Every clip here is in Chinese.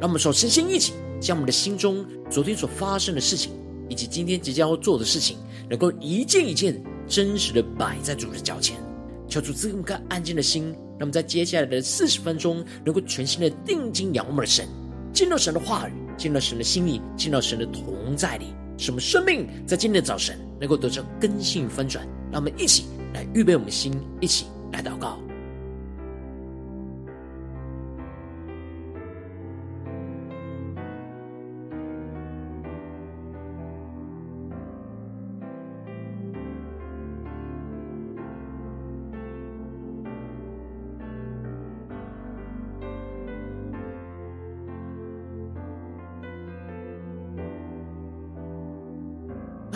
让我们首先先一起，将我们的心中昨天所发生的事情，以及今天即将要做的事情，能够一件一件真实的摆在主的脚前，求主赐我们个安静的心，让我们在接下来的四十分钟，能够全心的定睛仰望我们的神，进入神的话语，进入神的心意，进入神的同在里，使我们生命在今天的早晨能够得到更新翻转。让我们一起来预备我们的心，一起来祷告。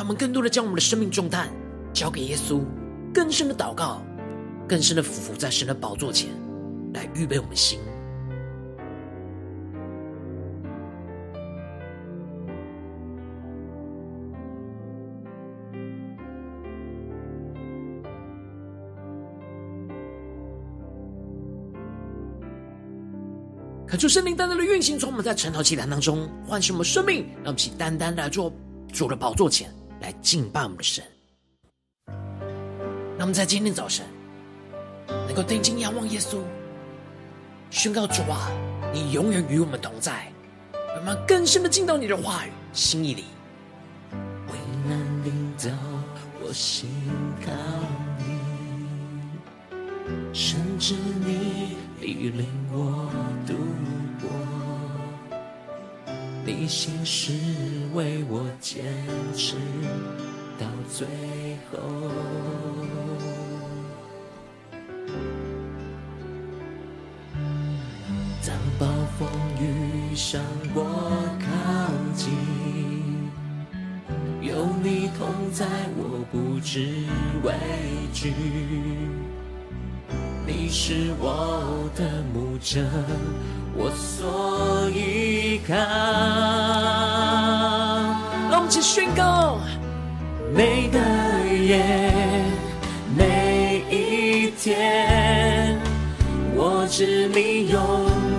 我们更多的将我们的生命重担交给耶稣，更深的祷告，更深的俯伏在神的宝座前，来预备我们心。恳求圣灵单单的运行，从我们在晨祷祈祷当中唤醒我们生命，让我们起单单来做主的宝座前。来敬拜我们的神，让我们在今天早晨能够定睛仰望耶稣，宣告主啊，你永远与我们同在，我们更深的进到你的话语心意里。危难临到，我心靠，甚至你必领我度过，你心事为我坚持到最后。当暴风雨向我靠近，有你同在，我不知畏惧。你是我的牧者，我所依靠。让我们一起宣告：每个夜，每一天，我知你永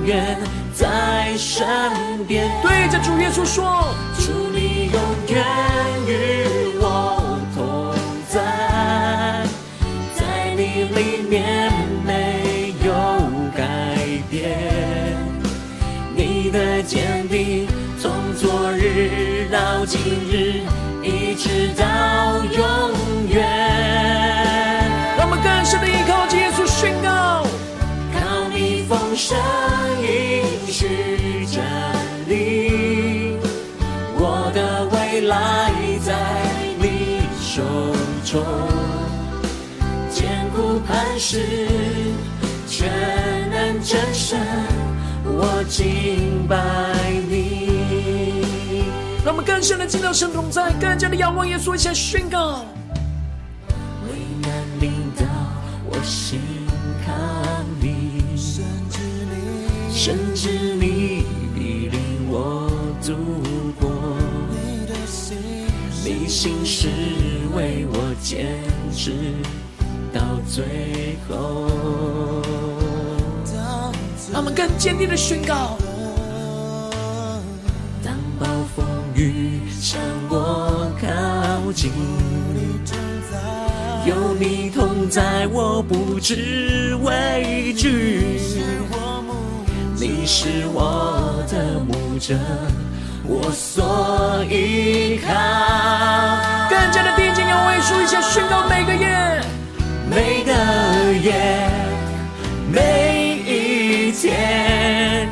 远在身边。对着主耶稣说：主你永远与我同在，在你里面从昨日到今日，一直到永远。让我们更深的依靠耶稣宣告：靠你丰盛应许站立，我的未来在你手中，坚固磐石，全能真神，我敬拜。让我们更深的进到神同在，更加的仰望耶稣，一起来宣告。危难临到，我心靠你，甚至你，甚至你必领我度过。你的心，你心是为我坚持到最后。让我们更坚定的宣告。向我靠近，有你同在，我不知畏惧。你是我的牧者，我所依靠。更加的定睛仰望耶稣，一下宣告每个夜，每个夜，每一天，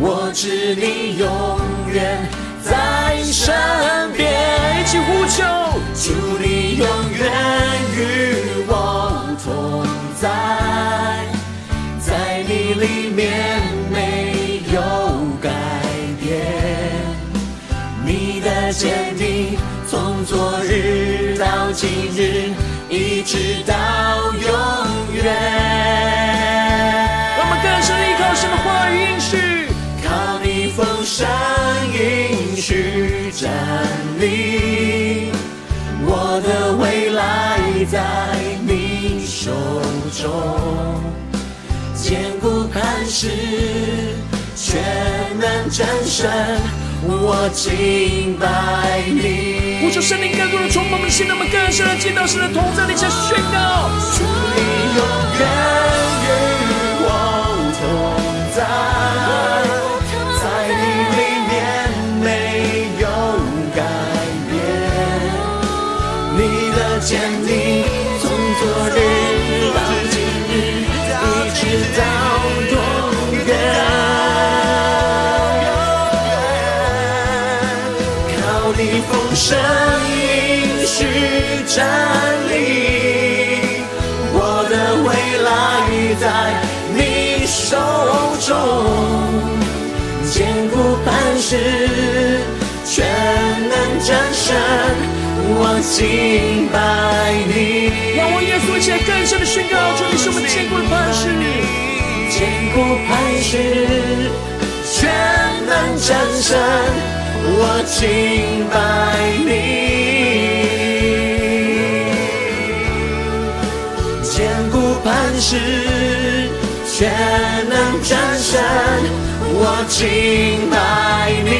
我知你永远身边一起呼求祝你永远与我同在在你里面没有改变。你的坚定从昨日到今日一直到永远。在你手中，坚固磐石，全能战胜。我敬拜你，呼求圣灵更多的充满我们的心，让我们更深的见到神的同在，你将宣告，主你永远与我同，在是，全能战胜，我敬拜你。让我耶稣一起来更深的宣告，主你是我们坚固的磐石，坚固磐石，全能战胜。我敬拜你，坚固磐石，全能战胜。我敬拜你。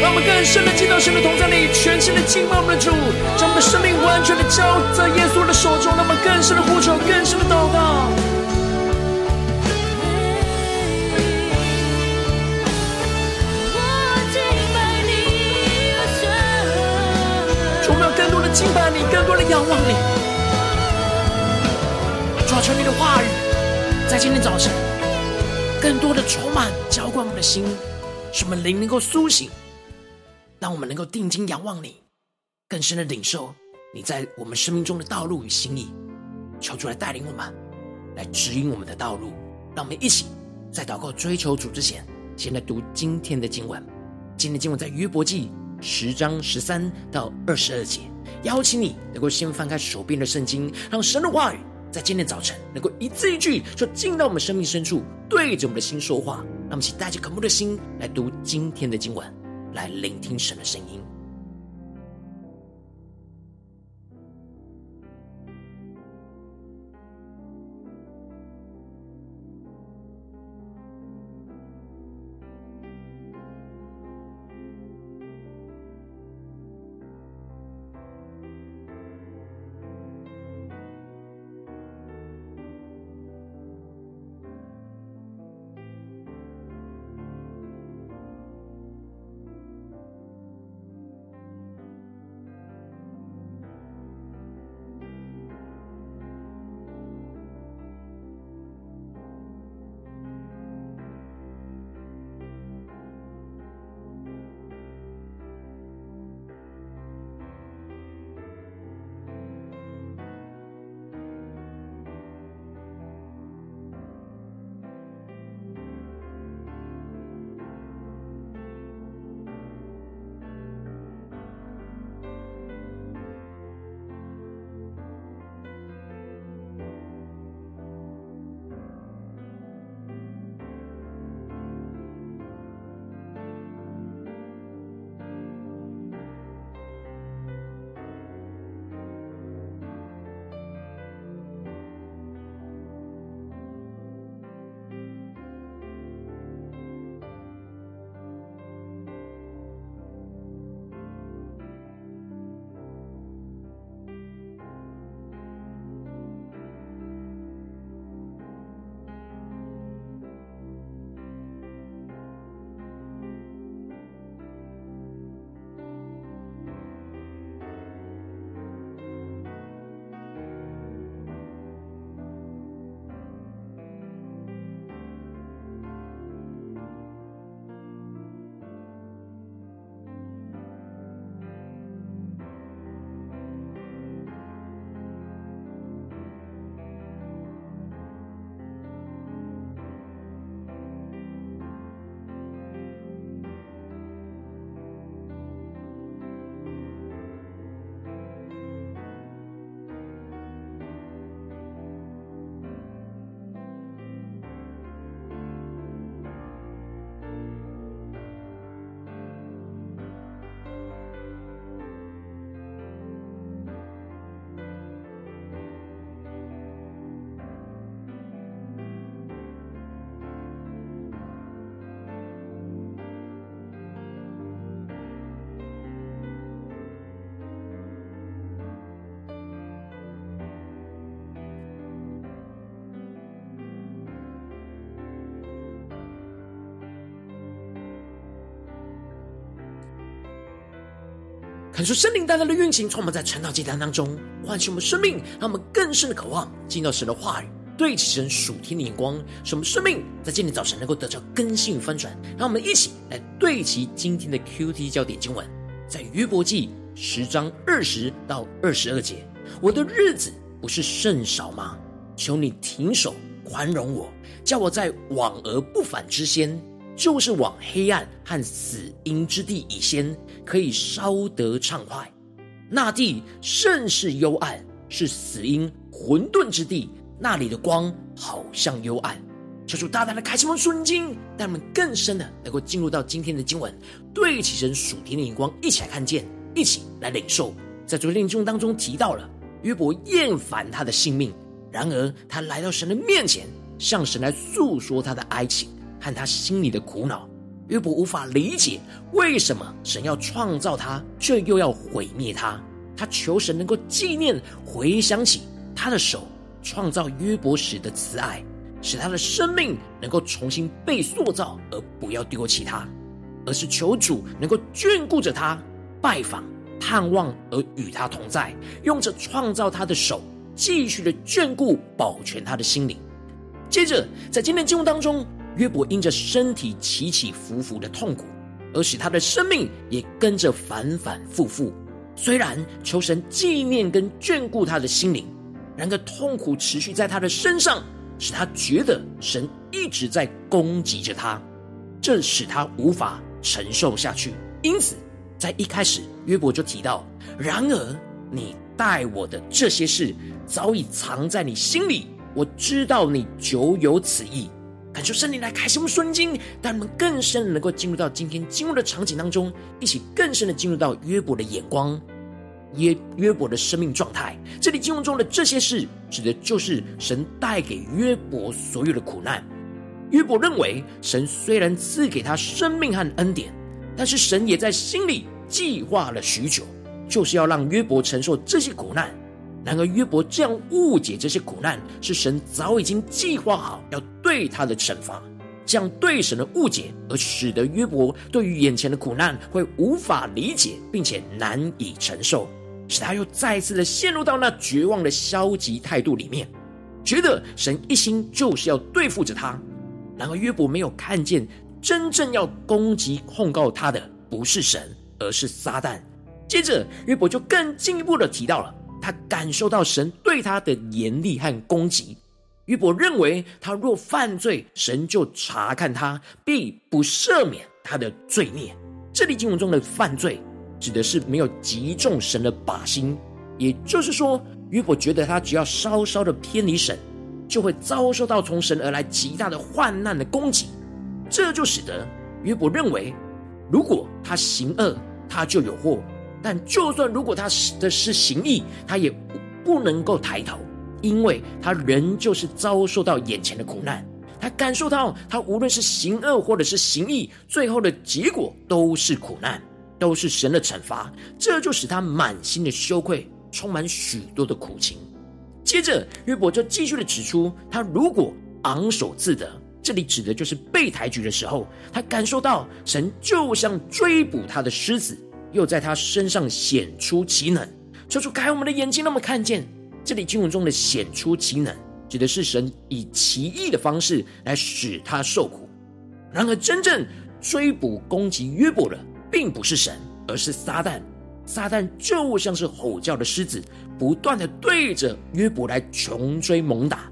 让我们更深的进到神的同在里，全新的敬拜我们的主，将我们的生命完全的交在耶稣的手中。让我们更深的呼求，更深的祷告。敬拜你，更多的仰望你。主啊，求你的话语在今天早晨，更多的充满浇灌我们的心，使我们灵能够苏醒，让我们能够定睛仰望你，更深的领受你在我们生命中的道路与心意。求主来带领我们，来指引我们的道路。让我们一起在祷告追求主之前，先来读今天的经文。今天经文在约伯记十章十三到二十二节。邀请你能够先翻开手边的圣经，让神的话语在今天早晨能够一字一句，就进到我们生命深处，对着我们的心说话。那么，请带着渴慕的心来读今天的经文，来聆听神的声音。看出圣灵带来的运行，充满在晨祷祭坛当中，唤醒我们生命，让我们更深的渴望进到神的话语，对齐神属天的眼光，使我们生命在今天早晨能够得到更新与翻转。让我们一起来对齐今天的 QT 焦点经文，在约伯记十章二十到二十二节：我的日子不是甚少吗？求你停手，宽容我，叫我在往而不返之先。就是往黑暗和死荫之地以先，可以稍得畅快。那地甚是幽暗，是死因混沌之地。那里的光好像幽暗。求主大大的开启我们属灵经，让我们更深的能够进入到今天的经文，对起神属天的眼光，一起来看见，一起来领受。在昨天的经文当中提到了约伯厌烦他的性命，然而他来到神的面前，向神来诉说他的哀情。和他心里的苦恼，约伯无法理解为什么神要创造他，却又要毁灭他。他求神能够纪念、回想起他的手创造约伯时的慈爱，使他的生命能够重新被塑造，而不要丢弃他，而是求主能够眷顾着他，拜访、探望而与他同在，用着创造他的手继续的眷顾、保全他的心灵。接着，在今天经文当中。约伯因着身体起起伏伏的痛苦，而使他的生命也跟着反反复复。虽然求神纪念跟眷顾他的心灵，然而痛苦持续在他的身上，使他觉得神一直在攻击着他，这使他无法承受下去。因此，在一开始，约伯就提到：“然而你待我的这些事，早已藏在你心里，我知道你久有此意。”感受圣灵来开启我们属灵经，让我们更深的能够进入到今天经文的场景当中，一起更深的进入到约伯的眼光，约约伯的生命状态。这里经文中的这些事，指的就是神带给约伯所有的苦难。约伯认为，神虽然赐给他生命和恩典，但是神也在心里计划了许久，就是要让约伯承受这些苦难。然而，约伯这样误解这些苦难，是神早已经计划好要对他的惩罚。这样对神的误解，而使得约伯对于眼前的苦难会无法理解，并且难以承受，使他又再次的陷入到那绝望的消极态度里面，觉得神一心就是要对付着他。然而，约伯没有看见真正要攻击控告他的不是神，而是撒旦。接着，约伯就更进一步的提到了。他感受到神对他的严厉和攻击。约伯认为，他若犯罪，神就查看他，必不赦免他的罪孽。这里经文中的犯罪，指的是没有击中神的靶心，也就是说，约伯觉得他只要稍稍的偏离神，就会遭受到从神而来极大的患难的攻击。这就使得约伯认为，如果他行恶，他就有祸。但就算如果他的是行义，他也不能够抬头，因为他仍旧是遭受到眼前的苦难。他感受到，他无论是行恶或者是行义，最后的结果都是苦难，都是神的惩罚。这就使他满心的羞愧，充满许多的苦情。接着，约伯就继续的指出，他如果昂首自得，这里指的就是被抬举的时候，他感受到神就像追捕他的狮子。又在他身上显出奇能，求主开我们的眼睛，让我们看见这里经文中的显出奇能，指的是神以奇异的方式来使他受苦。然而，真正追捕攻击约伯的，并不是神，而是撒旦。撒旦就像是吼叫的狮子，不断的对着约伯来穷追猛打，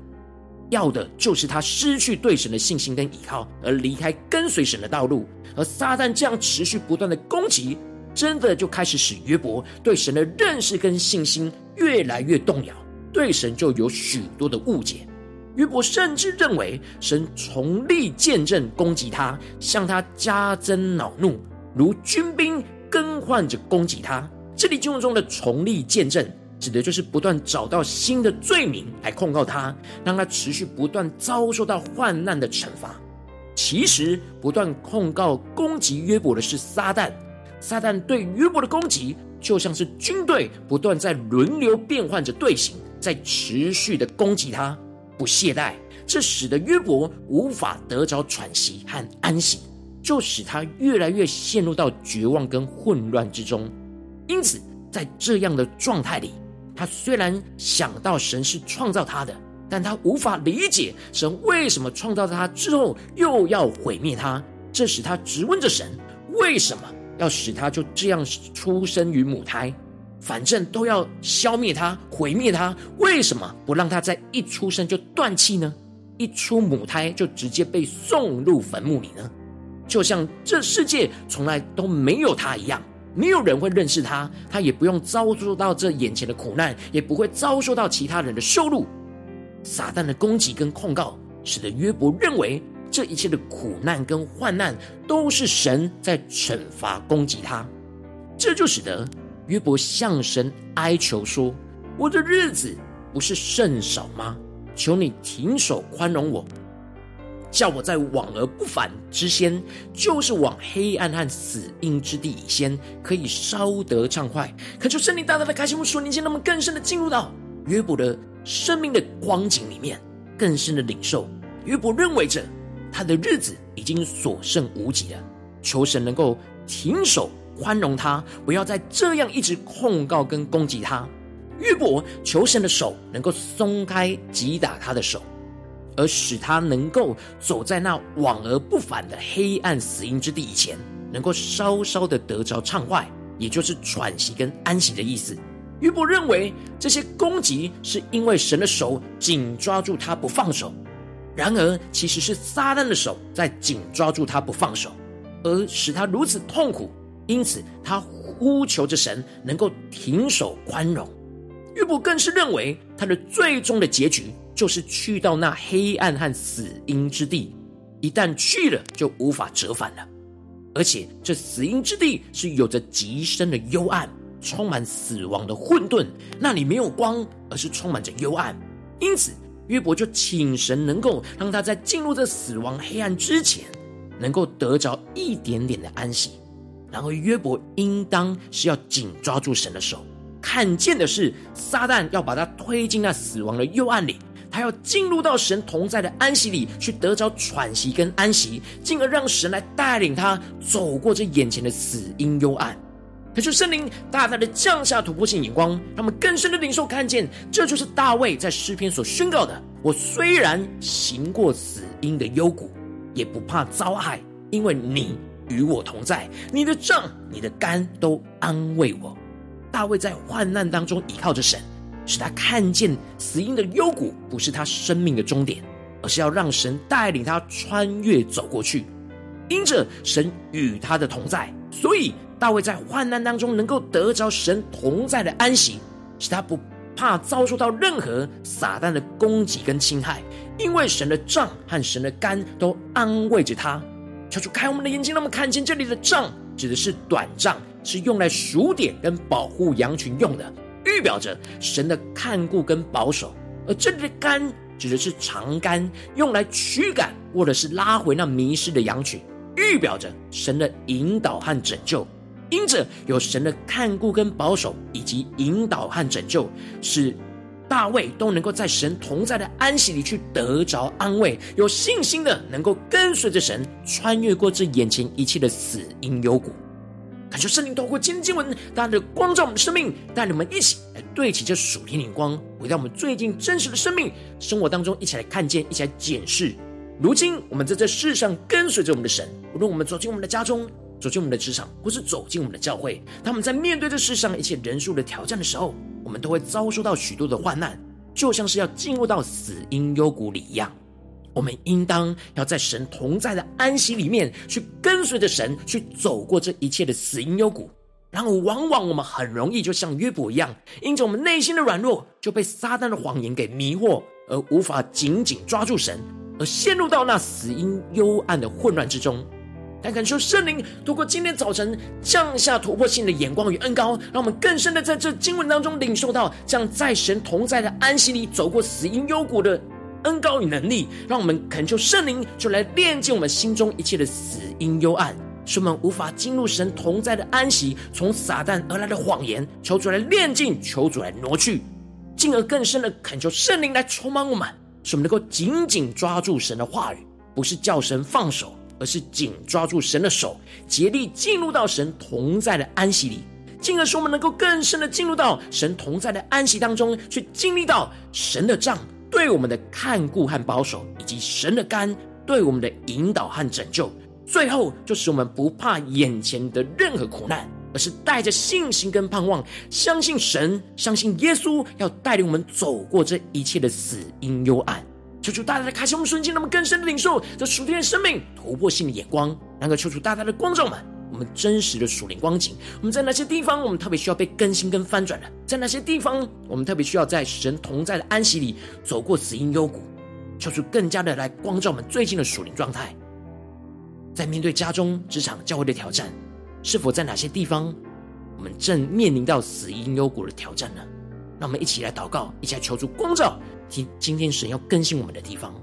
要的就是他失去对神的信心跟依靠，而离开跟随神的道路。而撒旦这样持续不断的攻击。真的就开始使约伯对神的认识跟信心越来越动摇，对神就有许多的误解。约伯甚至认为神从力见证攻击他，向他加增恼怒，如军兵更换着攻击他。这里经文中的从力见证，指的就是不断找到新的罪名来控告他，让他持续不断遭受到患难的惩罚。其实不断控告攻击约伯的是撒旦。撒旦对约伯的攻击，就像是军队不断在轮流变换着队形，在持续的攻击他，不懈怠。这使得约伯无法得着喘息和安息，就使他越来越陷入到绝望跟混乱之中。因此，在这样的状态里，他虽然想到神是创造他的，但他无法理解神为什么创造他之后又要毁灭他。这使他质问着神：为什么要使他就这样出生于母胎？反正都要消灭他、毁灭他，为什么不让他在一出生就断气呢？一出母胎就直接被送入坟墓里呢？就像这世界从来都没有他一样，没有人会认识他，他也不用遭受到这眼前的苦难，也不会遭受到其他人的羞辱。撒旦的攻击跟控告，使得约伯认为这一切的苦难跟患难都是神在惩罚攻击他，这就使得。约伯向神哀求说：“我的日子不是甚少吗？求你停手宽容我，叫我在往而不返之先，就是往黑暗和死荫之地以先，可以稍得畅快。恳求圣灵大大的开启我们属灵心，让我们更深的进入到约伯的生命的光景里面，更深的领受。约伯认为着他的日子已经所剩无几了，求神能够停手。”宽容他，不要再这样一直控告跟攻击他。约伯求神的手能够松开击打他的手，而使他能够走在那往而不返的黑暗死荫之地以前，能够稍稍的得着畅快，也就是喘息跟安息的意思。约伯认为这些攻击是因为神的手紧抓住他不放手，然而其实是撒旦的手在紧抓住他不放手，而使他如此痛苦。因此，他呼求着神能够停手宽容。约伯更是认为，他的最终的结局就是去到那黑暗和死荫之地。一旦去了，就无法折返了。而且，这死荫之地是有着极深的幽暗，充满死亡的混沌，那里没有光，而是充满着幽暗。因此，约伯就请神能够让他在进入这死亡黑暗之前，能够得着一点点的安息。然而，约伯应当是要紧抓住神的手，看见的是撒旦要把他推进那死亡的幽暗里，他要进入到神同在的安息里，去得着喘息跟安息，进而让神来带领他走过这眼前的死因幽暗。可是圣灵大大的降下突破性眼光，让我们更深的领受看见，这就是大卫在诗篇所宣告的：我虽然行过死荫的幽谷，也不怕遭害，因为你。与我同在，你的杖、你的竿都安慰我。大卫在患难当中依靠着神，使他看见死荫的幽谷不是他生命的终点，而是要让神带领他穿越走过去。因着神与他的同在，所以大卫在患难当中能够得着神同在的安息，使他不怕遭受到任何撒旦的攻击跟侵害，因为神的杖和神的竿都安慰着他。求主开我们的眼睛，让我们看见这里的杖指的是短杖，是用来数点跟保护羊群用的，预表着神的看顾跟保守；而这里的竿指的是长竿，用来驱赶或者是拉回那迷失的羊群，预表着神的引导和拯救。因着有神的看顾跟保守，以及引导和拯救，使。大卫都能够在神同在的安息里去得着安慰，有信心的能够跟随着神穿越过这眼前一切的死荫幽谷。感谢圣灵透过今天经文，大家的光照我们的生命，带你们一起来对齐这属天灵光，回到我们最近真实的生命生活当中，一起来看见，一起来检视。如今我们在这世上跟随着我们的神，无论我们走进我们的家中，走进我们的职场，或是走进我们的教会，他们在面对这世上一切人数的挑战的时候，我们都会遭受到许多的患难，就像是要进入到死荫幽谷里一样。我们应当要在神同在的安息里面，去跟随着神，去走过这一切的死荫幽谷。然后，往往我们很容易就像约伯一样，因着我们内心的软弱，就被撒旦的谎言给迷惑，而无法紧紧抓住神，而陷入到那死荫幽暗的混乱之中。但感受圣灵透过今天早晨降下突破性的眼光与恩膏，让我们更深的在这经文当中领受到，这样在神同在的安息里走过死荫幽谷的恩膏与能力，让我们恳求圣灵就来炼净我们心中一切的死荫幽暗，使我们无法进入神同在的安息。从撒旦而来的谎言，求主来炼净，求主来挪去，进而更深的恳求圣灵来充满我们，使我们能够紧紧抓住神的话语，不是叫神放手。而是紧抓住神的手，竭力进入到神同在的安息里，进而使我们能够更深的进入到神同在的安息当中，去经历到神的杖对我们的看顾和保守，以及神的竿对我们的引导和拯救。最后，就使我们不怕眼前的任何苦难，而是带着信心跟盼望，相信神，相信耶稣要带领我们走过这一切的死荫幽暗。求主大大的开启我们瞬间，让我们更深的领受这属天的生命突破性的眼光。能够求主大大的光照们，我们真实的属灵光景。我们在哪些地方，我们特别需要被更新跟翻转的？在哪些地方，我们特别需要在神同在的安息里走过死荫幽谷？求主更加的来光照我们最近的属灵状态。在面对家中、职场、教会的挑战，是否在哪些地方，我们正面临到死荫幽谷的挑战呢？让我们一起来祷告，一起来求主光照。今今天神要更新我们的地方。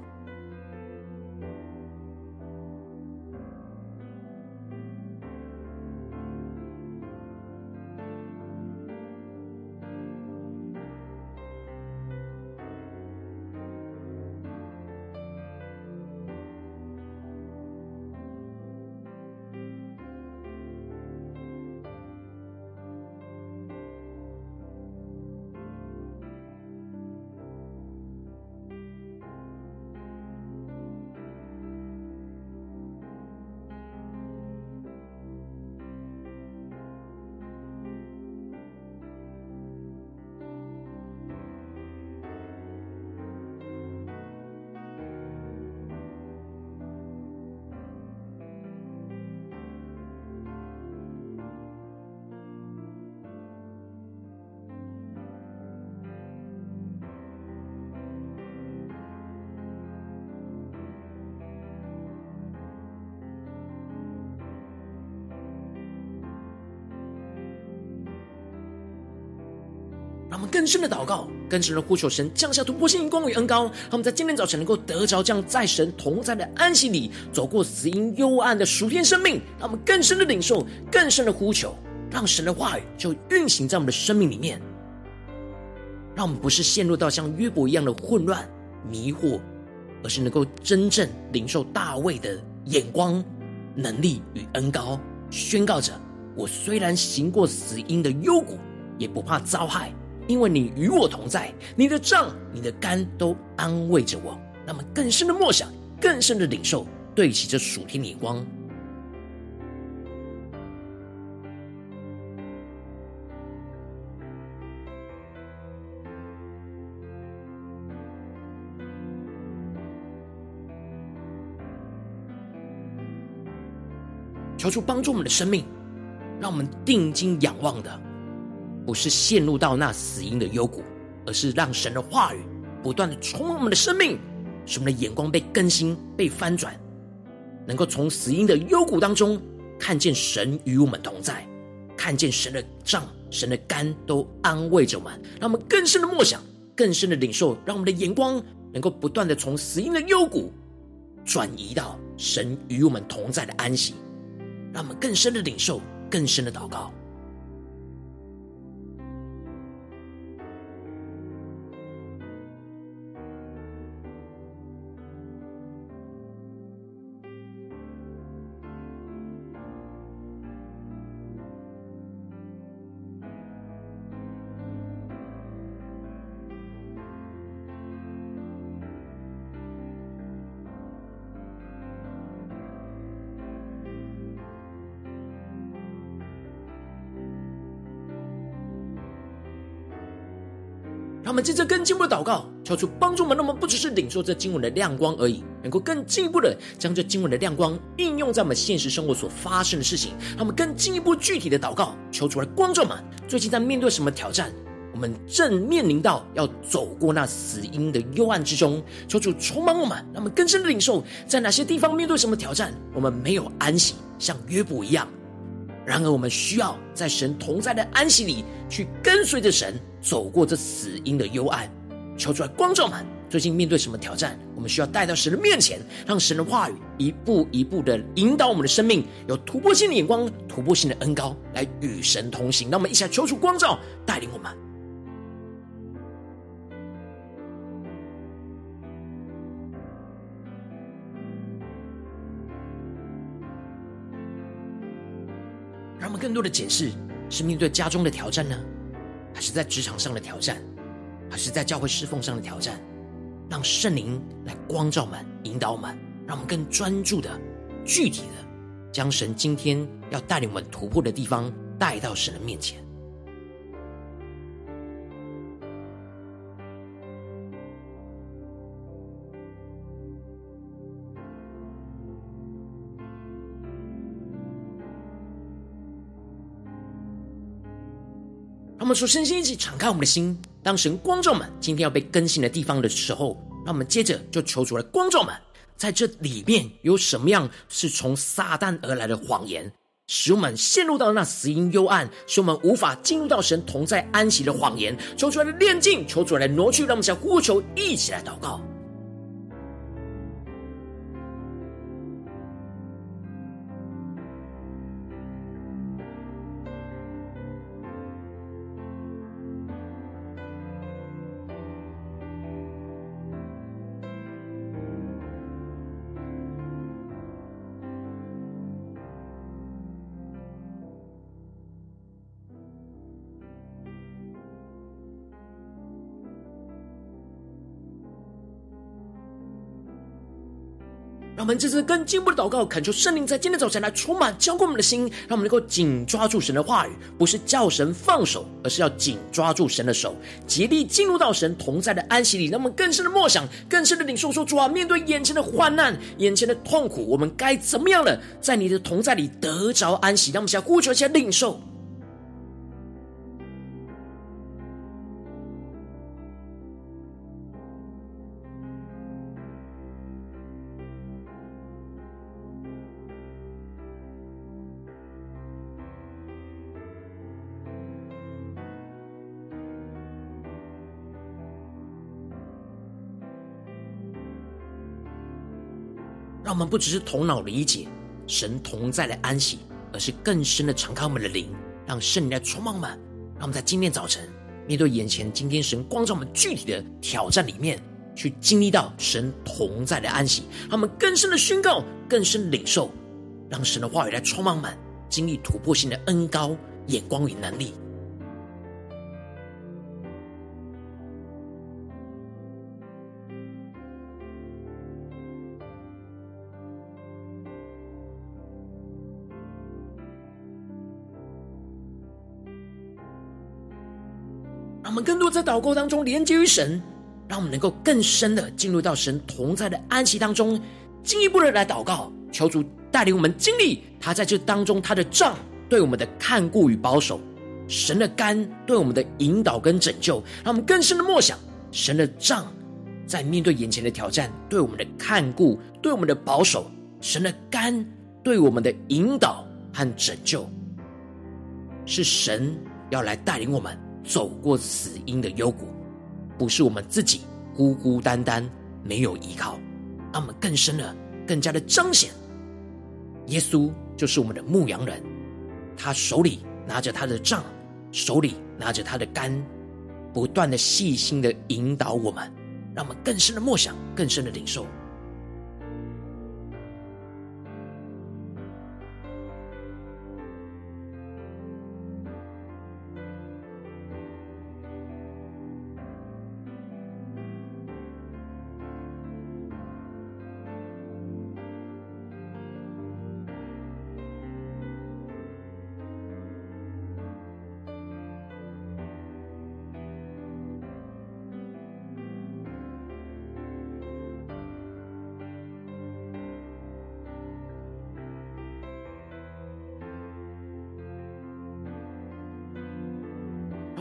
让我们更深的祷告，更深的呼求神降下突破性光与恩膏，让我们在今天早晨能够得着这样在神同在的安息里走过死因幽暗的属天生命。让我们更深的领受，更深的呼求，让神的话语就运行在我们的生命里面。让我们不是陷入到像约伯一样的混乱迷惑，而是能够真正领受大卫的眼光、能力与恩膏，宣告着：我虽然行过死因的幽谷，也不怕遭害。因为你与我同在，你的杖、你的竿都安慰着我。那么更深的默想，更深的领受，对齐这属天的光，求主帮助我们的生命，让我们定睛仰望的。不是陷入到那死荫的幽谷，而是让神的话语不断的充满我们的生命，使我们的眼光被更新、被翻转，能够从死荫的幽谷当中看见神与我们同在，看见神的杖、神的竿都安慰着我们，让我们更深的默想、更深的领受，让我们的眼光能够不断的从死荫的幽谷转移到神与我们同在的安息，让我们更深的领受、更深的祷告。们接着更进一步的祷告，求主帮助我们，让我们不只是领受这经文的亮光而已，能够更进一步的将这经文的亮光应用在我们现实生活所发生的事情。让我们更进一步具体的祷告，求主来光照们，最近在面对什么挑战？我们正面临到要走过那死荫的幽暗之中，求主充满我们，让我们更深的领受，在哪些地方面对什么挑战，我们没有安息，像约伯一样。然而，我们需要在神同在的安息里，去跟随着神走过这死荫的幽暗。求出来光照们，最近面对什么挑战？我们需要带到神的面前，让神的话语一步一步的引导我们的生命，有突破性的眼光、突破性的恩膏，来与神同行。让我们一起来求出光照，带领我们。让我们更多的解释是面对家中的挑战呢，还是在职场上的挑战，还是在教会侍奉上的挑战？让圣灵来光照们、引导我们，让我们更专注的、具体的，将神今天要带领我们突破的地方带到神的面前。们说，身心一起敞开我们的心，当神光照们今天要被更新的地方的时候，那我们接着就求主来光照们，在这里面有什么样是从撒旦而来的谎言，使我们陷入到那死因幽暗，使我们无法进入到神同在安息的谎言，求主来炼净，求主来挪去，让我们想呼求，一起来祷告。让我们这次更进一步的祷告，恳求圣灵在今天早晨来充满浇灌我们的心，让我们能够紧抓住神的话语，不是叫神放手，而是要紧抓住神的手，竭力进入到神同在的安息里。让我们更深的默想，更深的领受说：主啊，面对眼前的患难、眼前的痛苦，我们该怎么样了？在你的同在里得着安息。让我们先呼求一下领受。我们不只是头脑理解神同在的安息，而是更深的敞开我们的灵，让圣灵来充满我们。让我们在今天早晨面对眼前今天神光照我们具体的挑战里面，去经历到神同在的安息。让我们更深的宣告，更深的领受，让神的话语来充满我们，经历突破性的恩膏、眼光与能力。在祷告当中连接于神，让我们能够更深的进入到神同在的安息当中，进一步的来祷告，求主带领我们经历他在这当中他的杖对我们的看顾与保守，神的竿对我们的引导跟拯救，让我们更深的默想神的杖在面对眼前的挑战对我们的看顾，对我们的保守，神的竿对我们的引导和拯救，是神要来带领我们。走过死荫的幽谷，不是我们自己孤孤单单没有依靠，让我们更深的、更加的彰显，耶稣就是我们的牧羊人，他手里拿着他的杖，手里拿着他的竿，不断的细心的引导我们，让我们更深的默想，更深的领受。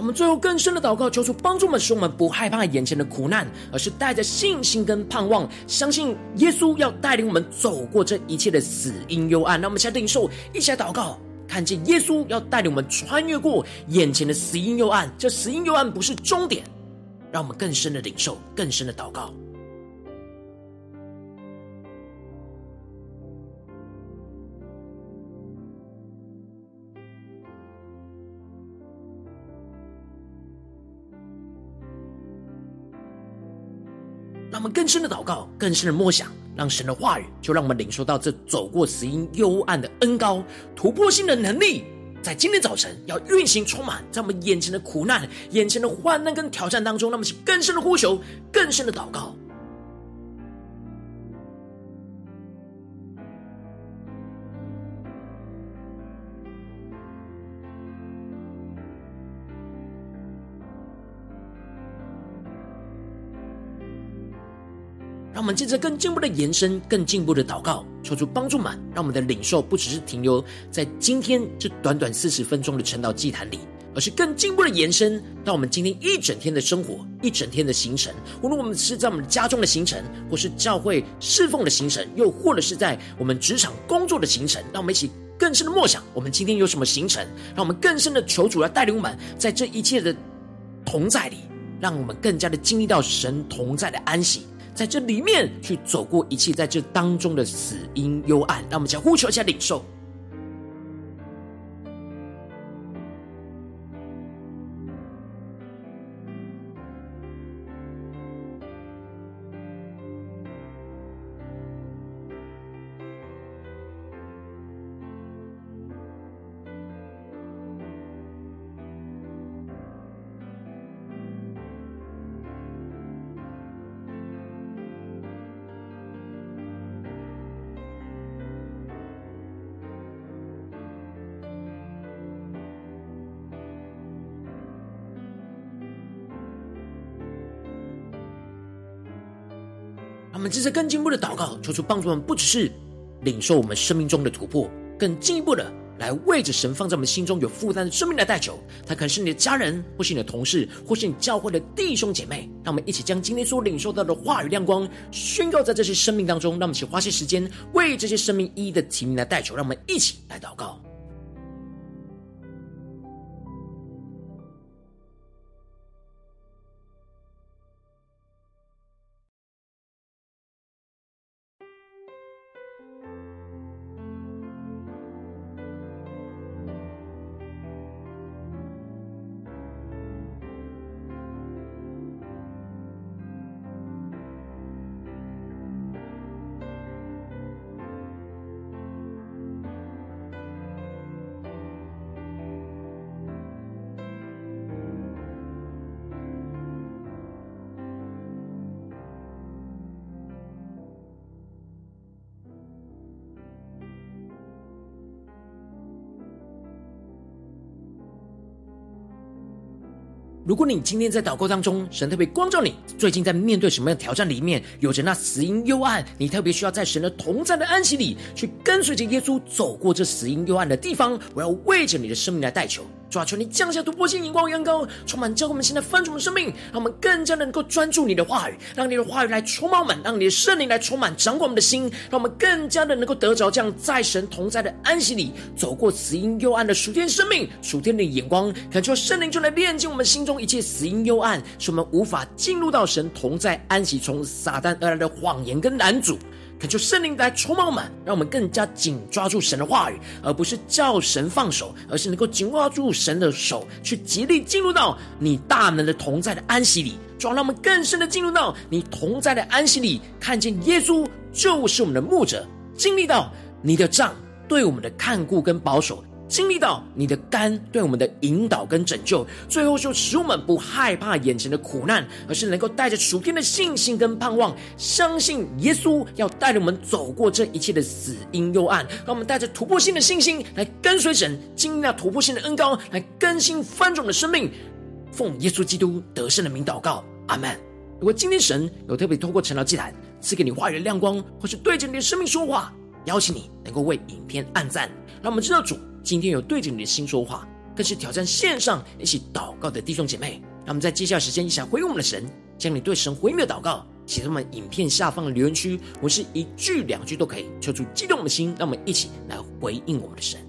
我们最后更深的祷告，求主帮助我们，使我们不害怕眼前的苦难，而是带着信心跟盼望，相信耶稣要带领我们走过这一切的死因幽暗。那我们先领受，一起来祷告，看见耶稣要带领我们穿越过眼前的死因幽暗。这死因幽暗不是终点，让我们更深的领受，更深的祷告。们更深的祷告，更深的默想，让神的话语就让我们领受到这走过死荫幽暗的恩高，突破性的能力，在今天早晨要运行充满在我们眼前的苦难、眼前的患难跟挑战当中，那么是更深的呼求、更深的祷告。让我们接着更进步的延伸，更进步的祷告，求主帮助们，让我们的领受不只是停留在今天这短短四十分钟的晨祷祭坛里，而是更进步的延伸到我们今天一整天的生活、一整天的行程。无论我们是在我们家中的行程，或是教会侍奉的行程，又或者是在我们职场工作的行程，让我们一起更深的默想，我们今天有什么行程，让我们更深的求主来带领我们，在这一切的同在里，让我们更加的经历到神同在的安息。在这里面去走过一切，在这当中的死因幽暗，让我们将呼求一下领受。更进一步的祷告，求主帮助我们，不只是领受我们生命中的突破，更进一步的来为着神放在我们心中有负担的生命来代求。他可能是你的家人，或是你的同事，或是你教会的弟兄姐妹。让我们一起将今天所领受到的话语亮光宣告在这些生命当中。让我们一起花些时间为这些生命一一的提名来代求。让我们一起来祷告。你今天在祷告当中，神特别光照你，最近在面对什么样的挑战里面，有着那死因幽暗，你特别需要在神的同在的安息里，去跟随着耶稣走过这死因幽暗的地方。我要为着你的生命来代求。主啊，求你降下突破性荧光，恩膏充满教会我们现在翻转的生命，让我们更加能够专注你的话语，让你的话语来充满我们，让你的圣灵来充满掌管我们的心，让我们更加的能够得着这样在神同在的安息里，走过死荫幽暗的属天生命，属天的眼光，恳求圣灵就来炼净我们心中一切死荫幽暗，使我们无法进入到神同在安息，从撒旦而来的谎言跟拦阻。恳求圣灵来充满我们，让我们更加紧抓住神的话语，而不是叫神放手，而是能够紧握住神的手，去极力进入到你大能的同在的安息里。主让我们更深的进入到你同在的安息里，看见耶稣就是我们的牧者，经历到你的杖对我们的看顾跟保守。经历到你的肝对我们的引导跟拯救，最后就使我们不害怕眼前的苦难，而是能够带着属天的信心跟盼望，相信耶稣要带领我们走过这一切的死荫幽暗，让我们带着突破性的信心来跟随神，经历那突破性的恩膏，来更新翻转的生命。奉耶稣基督得胜的名祷告，阿门。如果今天神有特别透过晨祷祭坛赐给你话语的亮光，或是对着你的生命说话，邀请你能够为影片按赞，让我们知道主。今天有对着你的心说话，更是挑战线上一起祷告的弟兄姐妹。那我们在接下来时间一起回应我们的神，将你对神回应的祷告写在我们影片下方的留言区。我是一句两句都可以，求出激动的心，让我们一起来回应我们的神。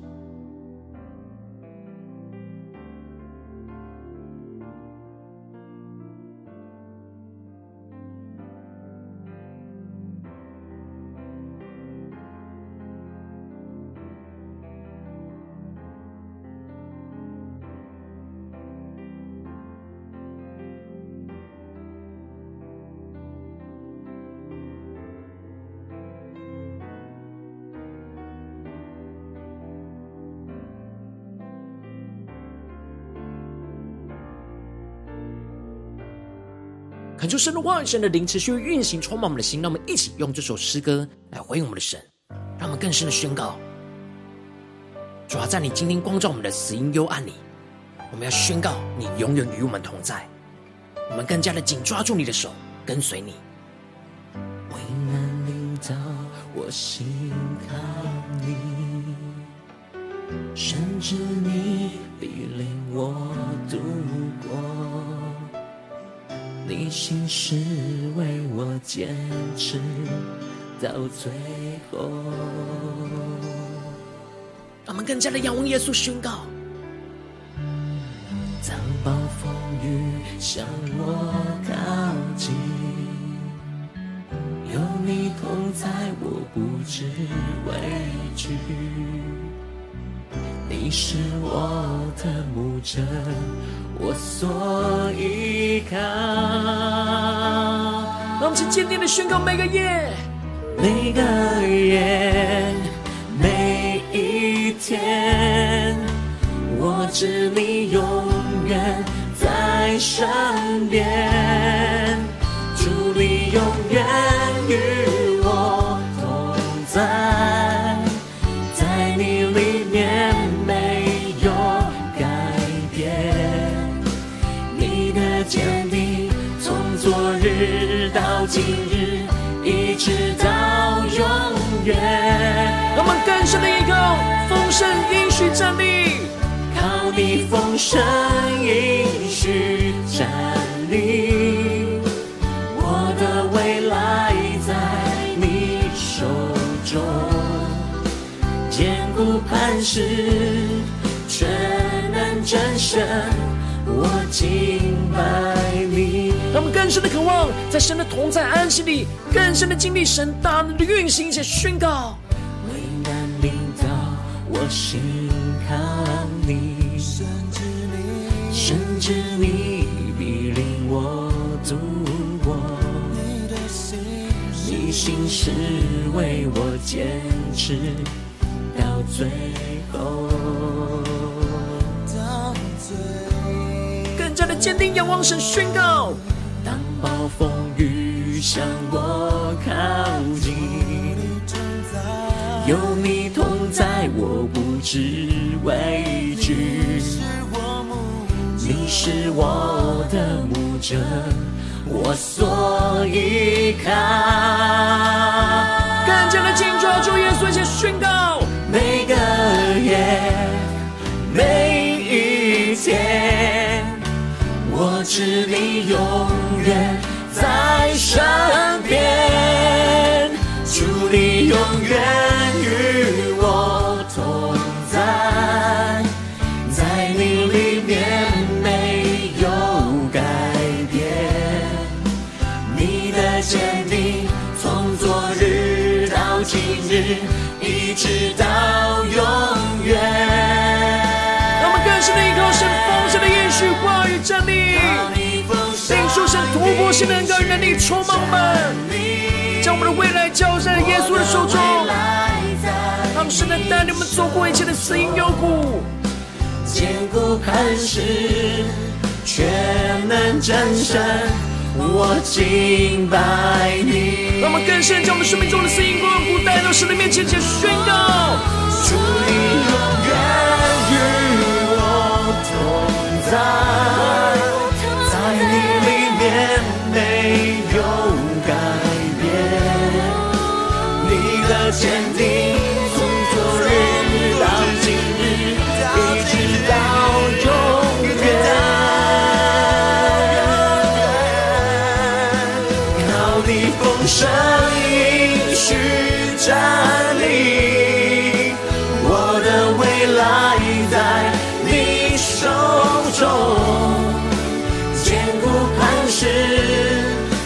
恳求神的万、神的灵持续运行，充满我们的心。让我们一起用这首诗歌来回应我们的神，让我们更深的宣告：主要在你今天光照我们的死荫幽暗里，我们要宣告你永远与我们同在。我们更加的紧抓住你的手，跟随你。为难临到，我心靠你，甚至你必领我度过。你心是为我坚持到最后。让我们更加的仰望耶稣，宣告。当暴风雨向我靠近，有你同在，我不知畏惧。你是我的牧者，我所依靠。让我们去坚定的宣告每个夜，每个夜，每一天，我知你永远在身边，主你永远与站立。靠你丰盛应许站立，我的未来在你手中，坚固磐石，全能战胜，我敬拜你。让我们更深的渴望，在神的同在安息里，更深的经历神大能的运行，且宣告。为难领导，我心靠你。甚至你必领我度过，你的心是为我坚持到最后，更加的坚定仰望神，宣告：当暴风雨向我靠近，有你同在，我不知畏惧。你是我的牧者，我所依靠。更加的紧抓住耶稣，且宣告：每个夜，每一天，我知你永远在身边，主你永远与我直到永远。让我们更深的依靠神丰盛的应许话语站立，领受神突破性的恩膏与能力充满我们，将我们的未来交在耶稣的手中，让神能带领我们走过一切的死荫幽谷，坚固磐石，全能战神。我敬拜你。让我们更深将我们生命中的死荫幽谷带到神的面前，前宣告：主你永远与我同，在。站立，我的未来在你手中，坚固磐石，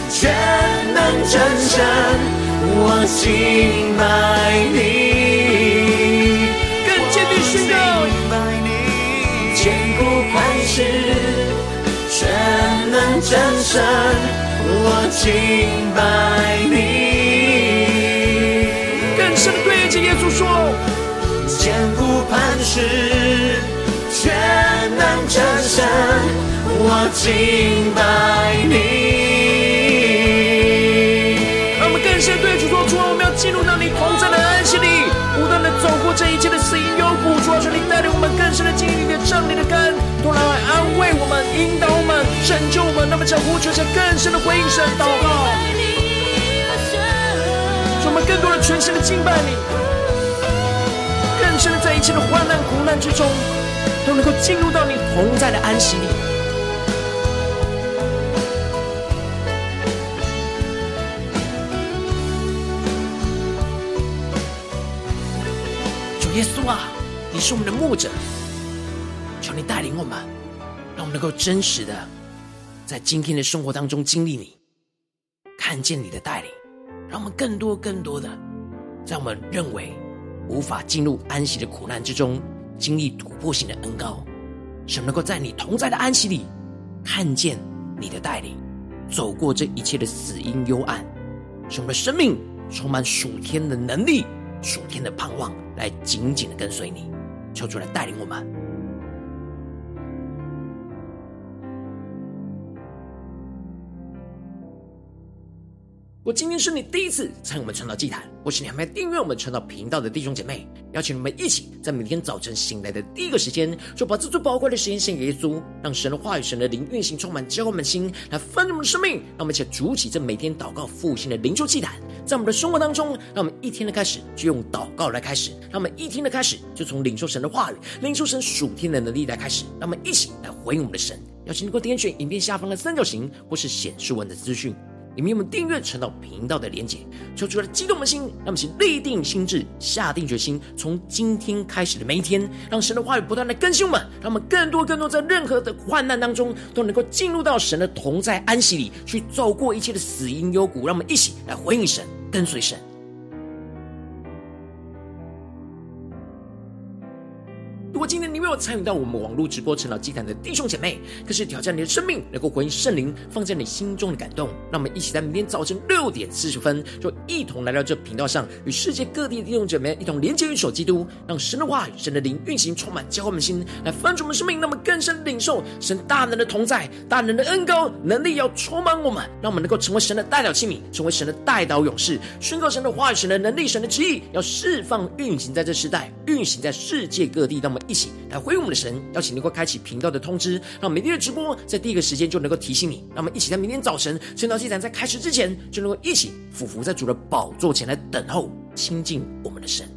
全能真神，我敬拜你。更坚定宣告，坚固磐石，全能真神。我敬拜你，说：坚固磐石，全能战胜，我敬拜你。让我们更深对主说：主啊，我们要进入到你同在的安息里，不断的走过这一切的死荫幽谷。主啊，求你带领我们更深的经历你的杖、你的根，多来安慰我们、引导我们、拯救我们。那么，将呼求下更深的回应神祷告，让我们更多的全心的敬拜你，更深的在一切的患难苦难之中，都能够进入到你同在的安息里。主耶稣啊，你是我们的牧者，求你带领我们，让我们能够真实的在今天的生活当中经历你，看见你的带领，让我们更多更多的在我们认为无法进入安息的苦难之中，经历突破性的恩膏，神能够在你同在的安息里看见你的带领，走过这一切的死因幽暗，使我们的生命充满属天的能力。属天的盼望，来紧紧的跟随你，求主来带领我们。我今天是你第一次参与我们传道祭坛，或是你还没订阅我们传道频道的弟兄姐妹，邀请你们一起在每天早晨醒来的第一个时间，就把这最宝贵的时间献给耶稣，让神的话语、神的灵运行充满，浇灌我们心，来丰盛我们的生命。让我们一起筑起这每天祷告复兴的灵修祭坛，在我们的生活当中，让我们一天的开始就用祷告来开始，让我们一天的开始就从领受神的话语、领受神属天的能力来开始，让我们一起来回应我们的神。邀请你给我点选影片下方的三角形，或是显示文的资讯。你们有没有订阅成道频道的连结，求主来激动的心，让我们先立定心智，下定决心，从今天开始的每一天，让神的话语不断的更新我们，让我们更多更多在任何的患难当中，都能够进入到神的同在安息里，去走过一切的死因幽谷，让我们一起来回应神，跟随神。有参与到我们网络直播晨祷祭坛的弟兄姐妹，可是挑战你的生命，能够回应圣灵放在你心中的感动，让我们一起在明天早晨六点四十分，就一同来到这频道上，与世界各地的弟兄姐妹一同连接、与守基督，让神的话语、神的灵运行，充满浇灌我们心，来翻转我们生命，那么更深领受神大能的同在、大能的恩膏能力，要充满我们，让我们能够成为神的代表器皿，成为神的代祷勇士，宣告神的话语、神的能力、神的旨意，要释放、运行在这时代，运行在世界各地，让我们。一起来回应我们的神，邀请你快开启频道的通知，让每天的直播在第一个时间就能够提醒你。让我们一起在明天早晨晨祷祭坛在开始之前，就能够一起俯伏在主的宝座前来等候亲近我们的神。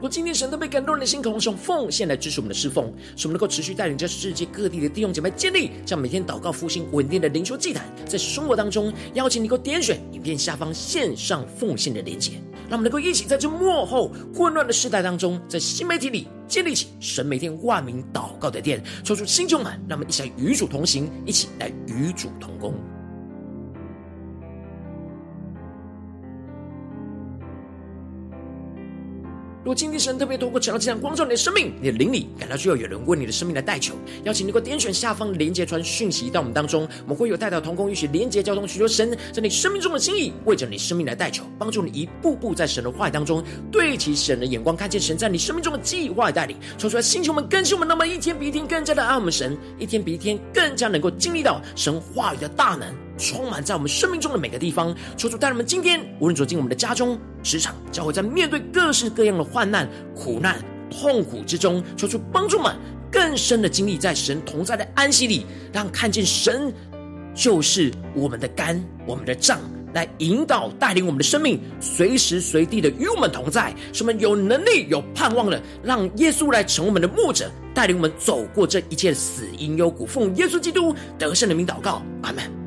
若今天神都被感动的心，渴望用奉献来支持我们的侍奉，使我们能够持续带领着世界各地的弟兄姐妹建立，将每天祷告复兴稳定的灵修祭坛，在生活当中邀请你给我点选影片下方线上奉献的连结，他们能够一起在这幕后混乱的时代当中，在新媒体里建立起神每天万名祷告的殿，抽出新旧满，让我们一起来与主同行，一起来与主同工。如果今天神特别透过晨祷祭坛光照你的生命，你的灵里感到需要有人为你的生命来代求，邀请你给我点选下方连结传讯息到我们当中，我们会有代祷同工一起连结交通，寻求神在你生命中的心意，为着你生命来代求，帮助你一步步在神的话语当中对齐神的眼光，看见神在你生命中的计划带领，说出来星球们更新我们，那么一天比一天更加的爱我们神，一天比一天更加能够经历到神话语的大能。充满在我们生命中的每个地方，求主带领我们今天无论走进我们的家中、职场，教会，在面对各式各样的患难、苦难、痛苦之中，求主帮助们更深的经历在神同在的安息里，让看见神就是我们的肝、我们的杖，来引导带领我们的生命，随时随地的与我们同在，使我们有能力、有盼望的，让耶稣来成为我们的牧者，带领我们走过这一切死因幽谷。奉耶稣基督得胜的名祷告，阿门。